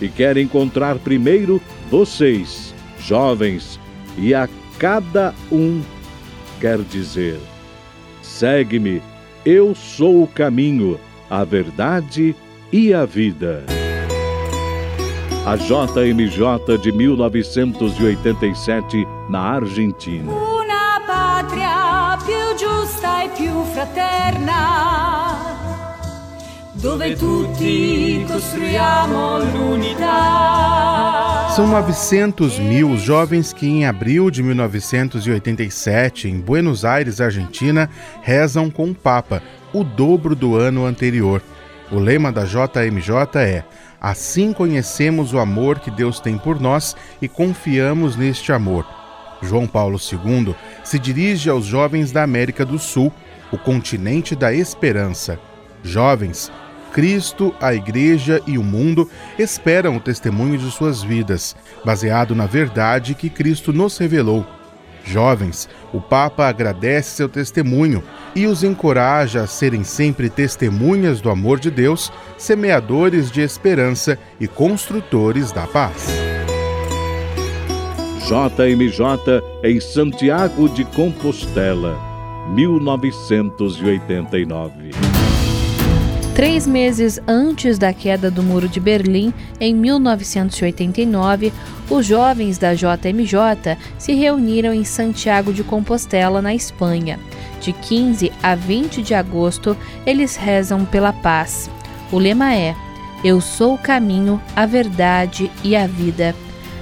E quer encontrar primeiro vocês, jovens, e a cada um quer dizer: segue-me, eu sou o caminho, a verdade e a vida. A JMJ de 1987 na Argentina. Una pátria più giusta e più fraterna, dove tutti costruiamo l'unità. São 900 mil jovens que, em abril de 1987, em Buenos Aires, Argentina, rezam com o Papa, o dobro do ano anterior. O lema da JMJ é: Assim conhecemos o amor que Deus tem por nós e confiamos neste amor. João Paulo II se dirige aos jovens da América do Sul, o continente da esperança. Jovens, Cristo, a Igreja e o mundo esperam o testemunho de suas vidas, baseado na verdade que Cristo nos revelou. Jovens, o Papa agradece seu testemunho e os encoraja a serem sempre testemunhas do amor de Deus, semeadores de esperança e construtores da paz. JMJ em Santiago de Compostela, 1989. Três meses antes da queda do Muro de Berlim, em 1989, os jovens da JMJ se reuniram em Santiago de Compostela, na Espanha. De 15 a 20 de agosto, eles rezam pela paz. O lema é: Eu sou o caminho, a verdade e a vida.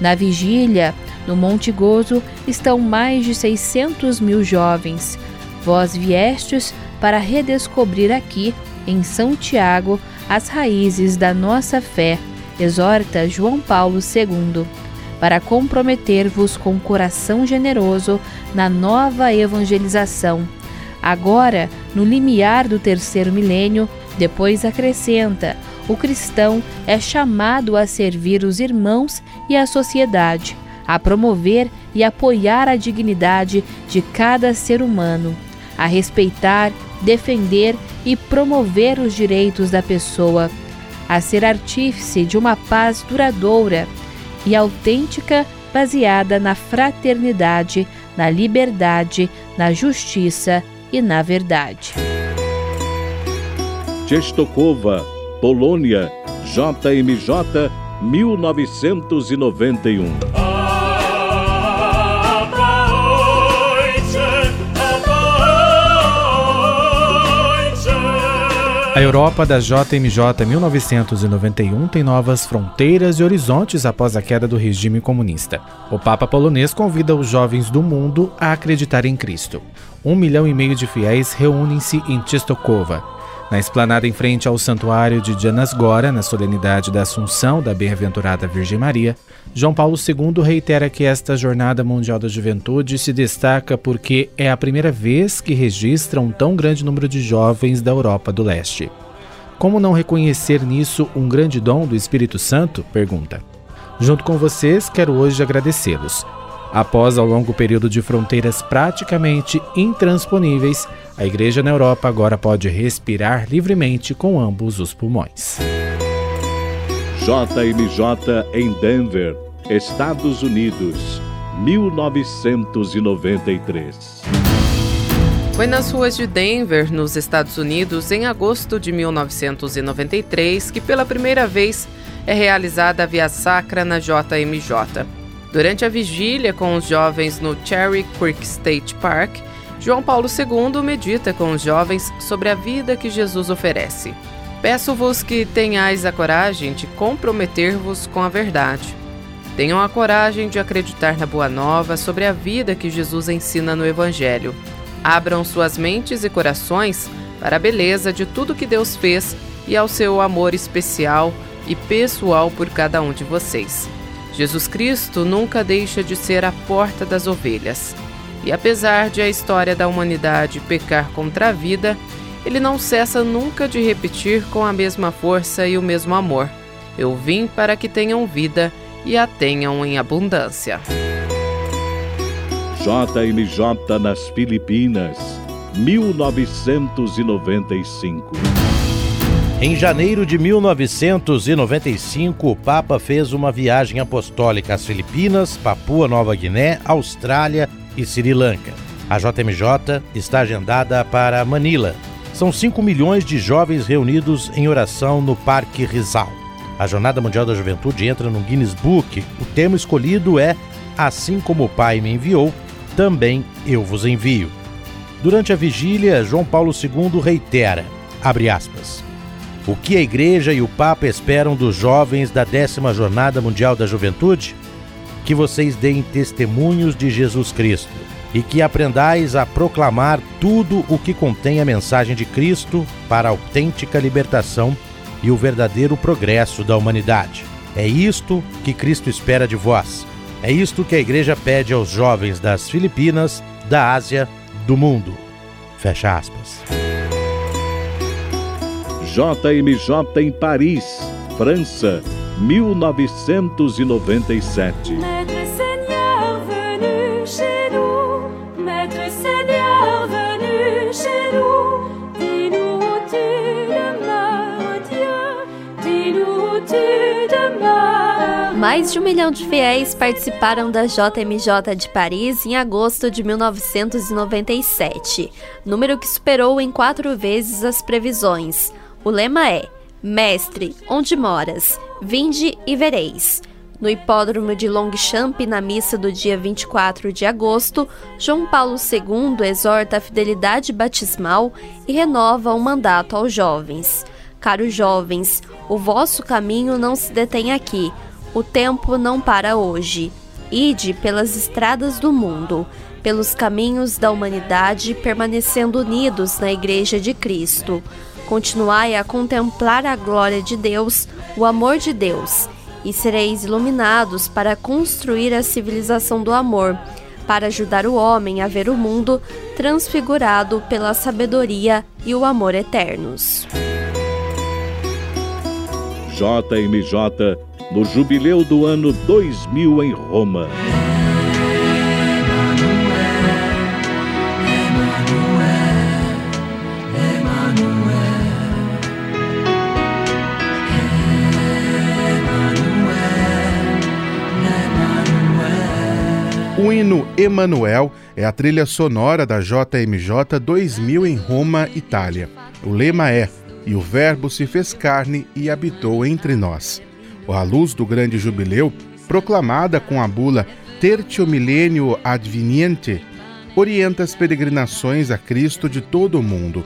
Na vigília, no Monte Gozo, estão mais de 600 mil jovens. Vós viestes para redescobrir aqui em Santiago as raízes da nossa fé, exorta João Paulo II, para comprometer-vos com coração generoso na nova evangelização. Agora, no limiar do terceiro milênio, depois acrescenta: o cristão é chamado a servir os irmãos e a sociedade, a promover e apoiar a dignidade de cada ser humano, a respeitar, defender e promover os direitos da pessoa, a ser artífice de uma paz duradoura e autêntica baseada na fraternidade, na liberdade, na justiça e na verdade. Czestochowa, Polônia, JMJ 1991. A Europa da JMJ 1991 tem novas fronteiras e horizontes após a queda do regime comunista. O Papa polonês convida os jovens do mundo a acreditar em Cristo. Um milhão e meio de fiéis reúnem-se em Czestochowa, na esplanada em frente ao santuário de Janasgora, na solenidade da Assunção da Bem-aventurada Virgem Maria, João Paulo II reitera que esta Jornada Mundial da Juventude se destaca porque é a primeira vez que registra um tão grande número de jovens da Europa do Leste. Como não reconhecer nisso um grande dom do Espírito Santo? Pergunta. Junto com vocês, quero hoje agradecê-los. Após ao longo período de fronteiras praticamente intransponíveis, a igreja na Europa agora pode respirar livremente com ambos os pulmões. JMJ em Denver, Estados Unidos, 1993. Foi nas ruas de Denver, nos Estados Unidos, em agosto de 1993, que pela primeira vez é realizada a Via Sacra na JMJ. Durante a vigília com os jovens no Cherry Creek State Park, João Paulo II medita com os jovens sobre a vida que Jesus oferece. Peço-vos que tenhais a coragem de comprometer-vos com a verdade. Tenham a coragem de acreditar na Boa Nova sobre a vida que Jesus ensina no Evangelho. Abram suas mentes e corações para a beleza de tudo que Deus fez e ao seu amor especial e pessoal por cada um de vocês. Jesus Cristo nunca deixa de ser a porta das ovelhas. E apesar de a história da humanidade pecar contra a vida, ele não cessa nunca de repetir com a mesma força e o mesmo amor: Eu vim para que tenham vida e a tenham em abundância. JMJ nas Filipinas, 1995. Em janeiro de 1995, o Papa fez uma viagem apostólica às Filipinas, Papua Nova Guiné, Austrália e Sri Lanka. A JMJ está agendada para Manila. São 5 milhões de jovens reunidos em oração no Parque Rizal. A Jornada Mundial da Juventude entra no Guinness Book. O tema escolhido é Assim como o Pai me enviou, também eu vos envio. Durante a vigília, João Paulo II reitera, aspas, o que a Igreja e o Papa esperam dos jovens da décima Jornada Mundial da Juventude? Que vocês deem testemunhos de Jesus Cristo e que aprendais a proclamar tudo o que contém a mensagem de Cristo para a autêntica libertação e o verdadeiro progresso da humanidade. É isto que Cristo espera de vós. É isto que a Igreja pede aos jovens das Filipinas, da Ásia, do mundo. Fecha aspas. JMJ em Paris, França, 1997. Mais de um milhão de fiéis participaram da JMJ de Paris em agosto de 1997, número que superou em quatro vezes as previsões. O lema é: Mestre, onde moras? Vinde e vereis. No hipódromo de Longchamp, na missa do dia 24 de agosto, João Paulo II exorta a fidelidade batismal e renova o mandato aos jovens. Caros jovens, o vosso caminho não se detém aqui, o tempo não para hoje. Ide pelas estradas do mundo, pelos caminhos da humanidade, permanecendo unidos na Igreja de Cristo. Continuai a contemplar a glória de Deus, o amor de Deus, e sereis iluminados para construir a civilização do amor, para ajudar o homem a ver o mundo transfigurado pela sabedoria e o amor eternos. JMJ no jubileu do ano 2000 em Roma. O hino Emanuel é a trilha sonora da JMJ 2000 em Roma, Itália. O lema é: E o Verbo se fez carne e habitou entre nós. A luz do grande jubileu, proclamada com a bula Tertio Millenio Adveniente, orienta as peregrinações a Cristo de todo o mundo.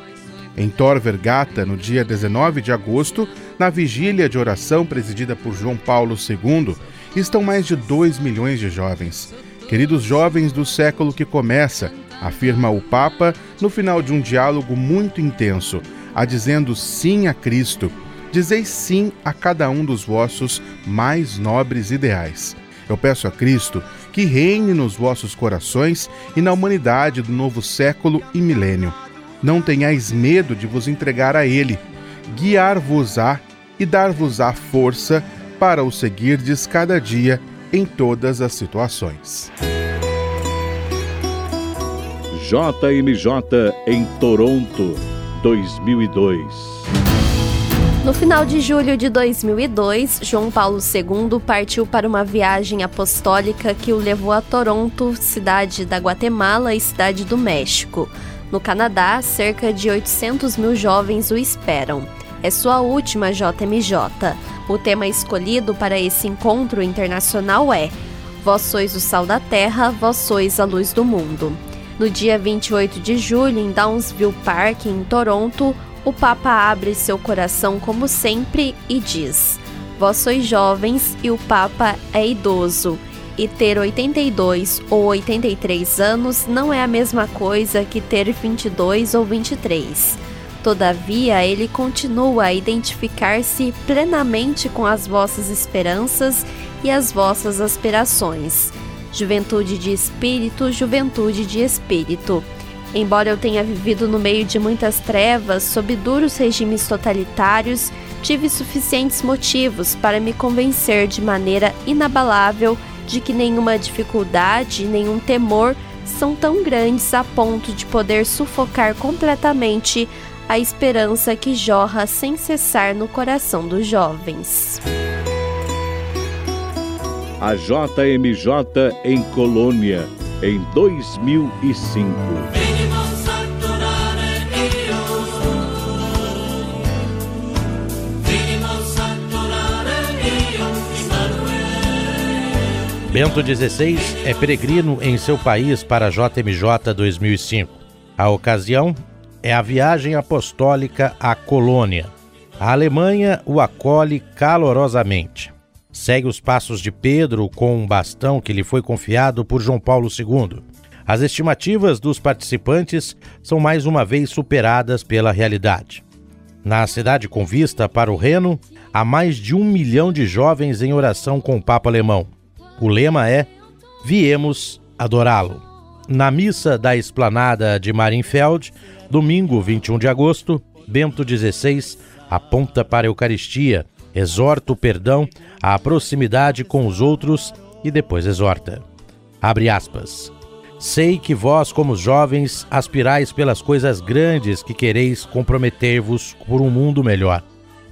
Em Tor Vergata, no dia 19 de agosto, na vigília de oração presidida por João Paulo II, estão mais de 2 milhões de jovens. Queridos jovens do século que começa, afirma o Papa no final de um diálogo muito intenso, a dizendo sim a Cristo. Dizeis sim a cada um dos vossos mais nobres ideais. Eu peço a Cristo que reine nos vossos corações e na humanidade do novo século e milênio. Não tenhais medo de vos entregar a Ele, guiar-vos-á e dar-vos-á força para o seguirdes cada dia em todas as situações. JMJ em Toronto, 2002. No final de julho de 2002, João Paulo II partiu para uma viagem apostólica que o levou a Toronto, cidade da Guatemala e cidade do México. No Canadá, cerca de 800 mil jovens o esperam. É sua última JMJ. O tema escolhido para esse encontro internacional é Vós sois o sal da terra, vós sois a luz do mundo. No dia 28 de julho, em Downsville Park, em Toronto, o Papa abre seu coração como sempre e diz: Vós sois jovens e o Papa é idoso e ter 82 ou 83 anos não é a mesma coisa que ter 22 ou 23. Todavia, ele continua a identificar-se plenamente com as vossas esperanças e as vossas aspirações. Juventude de espírito, juventude de espírito. Embora eu tenha vivido no meio de muitas trevas, sob duros regimes totalitários, tive suficientes motivos para me convencer de maneira inabalável de que nenhuma dificuldade, nenhum temor são tão grandes a ponto de poder sufocar completamente a esperança que jorra sem cessar no coração dos jovens. A JMJ em Colônia, em 2005. Bento XVI é peregrino em seu país para a JMJ 2005. A ocasião é a viagem apostólica à colônia. A Alemanha o acolhe calorosamente. Segue os passos de Pedro com um bastão que lhe foi confiado por João Paulo II. As estimativas dos participantes são mais uma vez superadas pela realidade. Na cidade com vista para o Reno, há mais de um milhão de jovens em oração com o Papa Alemão. O lema é Viemos adorá-lo. Na missa da esplanada de Marienfeld, domingo 21 de agosto, Bento XVI aponta para a Eucaristia, exorta o perdão, a proximidade com os outros e depois exorta. Abre aspas. Sei que vós, como jovens, aspirais pelas coisas grandes que quereis comprometer-vos por um mundo melhor.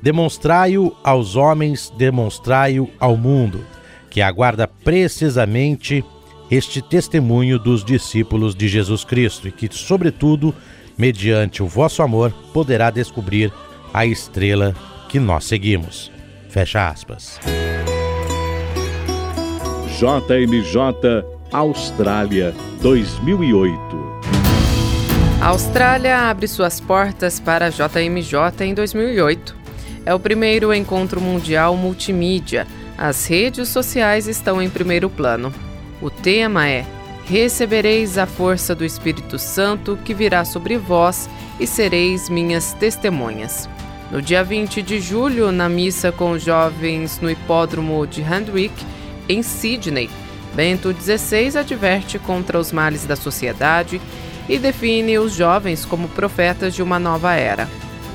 Demonstrai-o aos homens, demonstrai-o ao mundo que aguarda precisamente este testemunho dos discípulos de Jesus Cristo e que, sobretudo, mediante o vosso amor, poderá descobrir a estrela que nós seguimos. Fecha aspas. JMJ Austrália 2008 A Austrália abre suas portas para a JMJ em 2008. É o primeiro encontro mundial multimídia as redes sociais estão em primeiro plano. O tema é Recebereis a força do Espírito Santo que virá sobre vós e sereis minhas testemunhas. No dia 20 de julho, na missa com os jovens no hipódromo de Handwick, em Sydney, Bento XVI adverte contra os males da sociedade e define os jovens como profetas de uma nova era.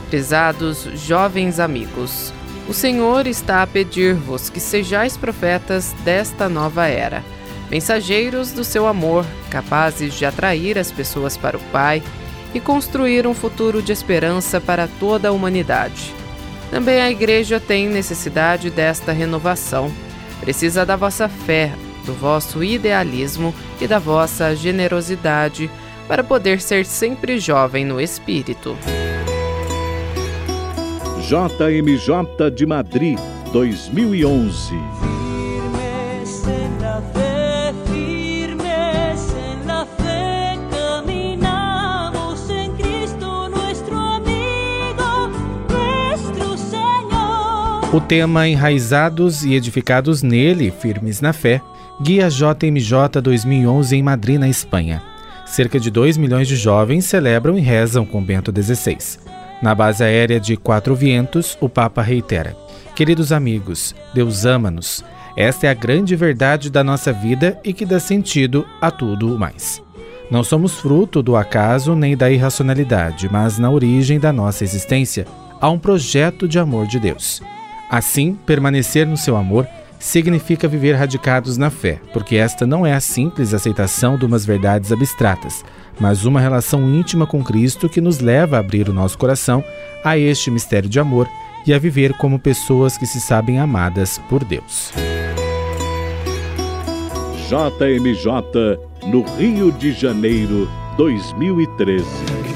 Pesados jovens amigos, o Senhor está a pedir-vos que sejais profetas desta nova era, mensageiros do seu amor, capazes de atrair as pessoas para o Pai e construir um futuro de esperança para toda a humanidade. Também a Igreja tem necessidade desta renovação. Precisa da vossa fé, do vosso idealismo e da vossa generosidade para poder ser sempre jovem no espírito. JMJ de Madrid 2011. O tema Enraizados e Edificados nele, Firmes na Fé, guia JMJ 2011 em Madrid, na Espanha. Cerca de 2 milhões de jovens celebram e rezam com Bento XVI. Na base aérea de Quatro Vientos, o Papa reitera: Queridos amigos, Deus ama-nos. Esta é a grande verdade da nossa vida e que dá sentido a tudo mais. Não somos fruto do acaso nem da irracionalidade, mas na origem da nossa existência há um projeto de amor de Deus. Assim, permanecer no seu amor significa viver radicados na fé, porque esta não é a simples aceitação de umas verdades abstratas, mas uma relação íntima com Cristo que nos leva a abrir o nosso coração a este mistério de amor e a viver como pessoas que se sabem amadas por Deus. JMJ no Rio de Janeiro 2013.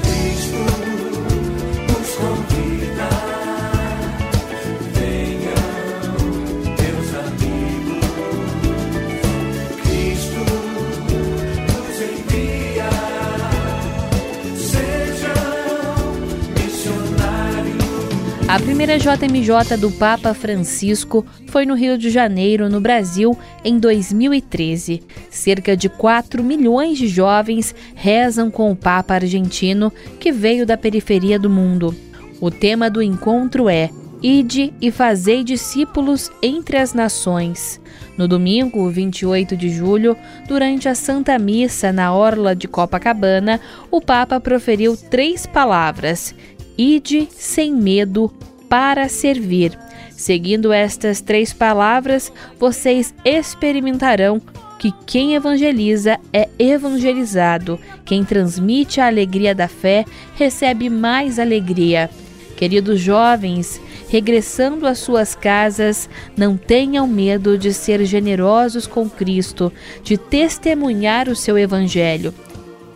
A primeira JMJ do Papa Francisco foi no Rio de Janeiro, no Brasil, em 2013. Cerca de 4 milhões de jovens rezam com o Papa argentino, que veio da periferia do mundo. O tema do encontro é Ide e fazei discípulos entre as nações. No domingo, 28 de julho, durante a Santa Missa na Orla de Copacabana, o Papa proferiu três palavras: Ide sem medo para servir. Seguindo estas três palavras, vocês experimentarão que quem evangeliza é evangelizado. Quem transmite a alegria da fé recebe mais alegria. Queridos jovens, regressando às suas casas, não tenham medo de ser generosos com Cristo, de testemunhar o seu evangelho.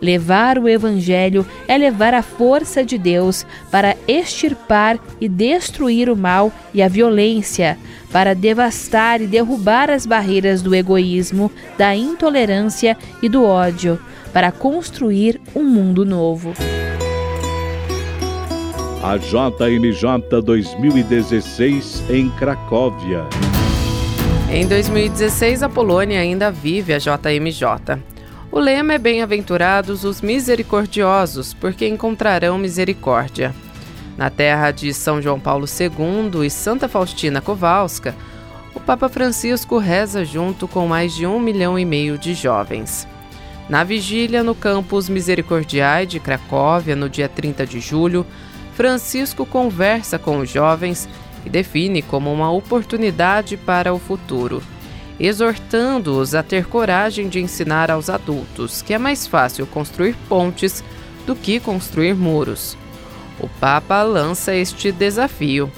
Levar o Evangelho é levar a força de Deus para extirpar e destruir o mal e a violência, para devastar e derrubar as barreiras do egoísmo, da intolerância e do ódio, para construir um mundo novo. A JMJ 2016 em Cracóvia. Em 2016, a Polônia ainda vive a JMJ. O lema é Bem-aventurados os misericordiosos, porque encontrarão misericórdia. Na terra de São João Paulo II e Santa Faustina Kowalska, o Papa Francisco reza junto com mais de um milhão e meio de jovens. Na vigília no campus Misericordiae de Cracóvia, no dia 30 de julho, Francisco conversa com os jovens e define como uma oportunidade para o futuro exortando-os a ter coragem de ensinar aos adultos que é mais fácil construir pontes do que construir muros. O Papa lança este desafio.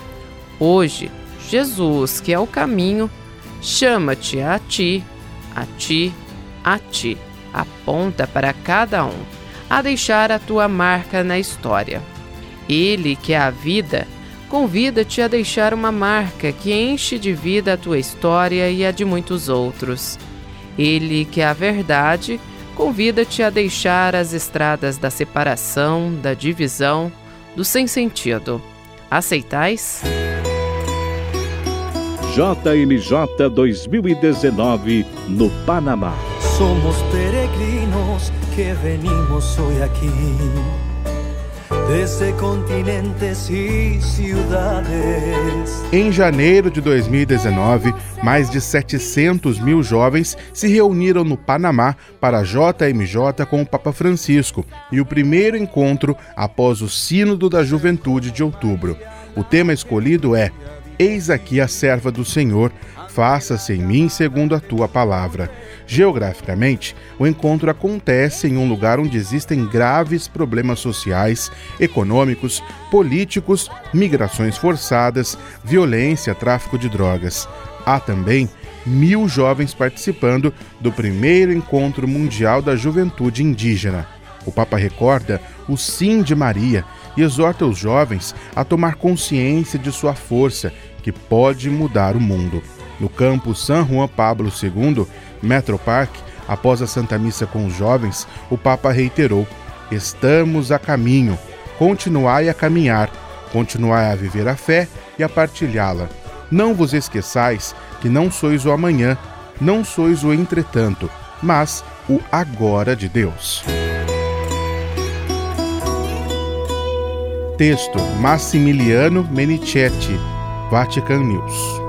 Hoje, Jesus, que é o caminho, chama-te a ti, a ti, a ti, aponta para cada um, a deixar a tua marca na história. Ele, que é a vida, convida-te a deixar uma marca que enche de vida a tua história e a de muitos outros. Ele, que é a verdade, convida-te a deixar as estradas da separação, da divisão, do sem sentido. Aceitais? JMJ 2019 no Panamá. Somos peregrinos que venimos hoje aqui desde continentes e cidades. Em janeiro de 2019, mais de 700 mil jovens se reuniram no Panamá para a JMJ com o Papa Francisco e o primeiro encontro após o Sínodo da Juventude de outubro. O tema escolhido é Eis aqui a serva do Senhor, faça-se em mim segundo a tua palavra. Geograficamente, o encontro acontece em um lugar onde existem graves problemas sociais, econômicos, políticos, migrações forçadas, violência, tráfico de drogas. Há também mil jovens participando do primeiro encontro mundial da juventude indígena. O Papa recorda o sim de Maria e exorta os jovens a tomar consciência de sua força, que pode mudar o mundo. No campo San Juan Pablo II, Metropark, após a Santa Missa com os jovens, o Papa reiterou: Estamos a caminho, continuai a caminhar, continuai a viver a fé e a partilhá-la. Não vos esqueçais que não sois o amanhã, não sois o entretanto, mas o agora de Deus. Texto Massimiliano Menichetti, Vatican News.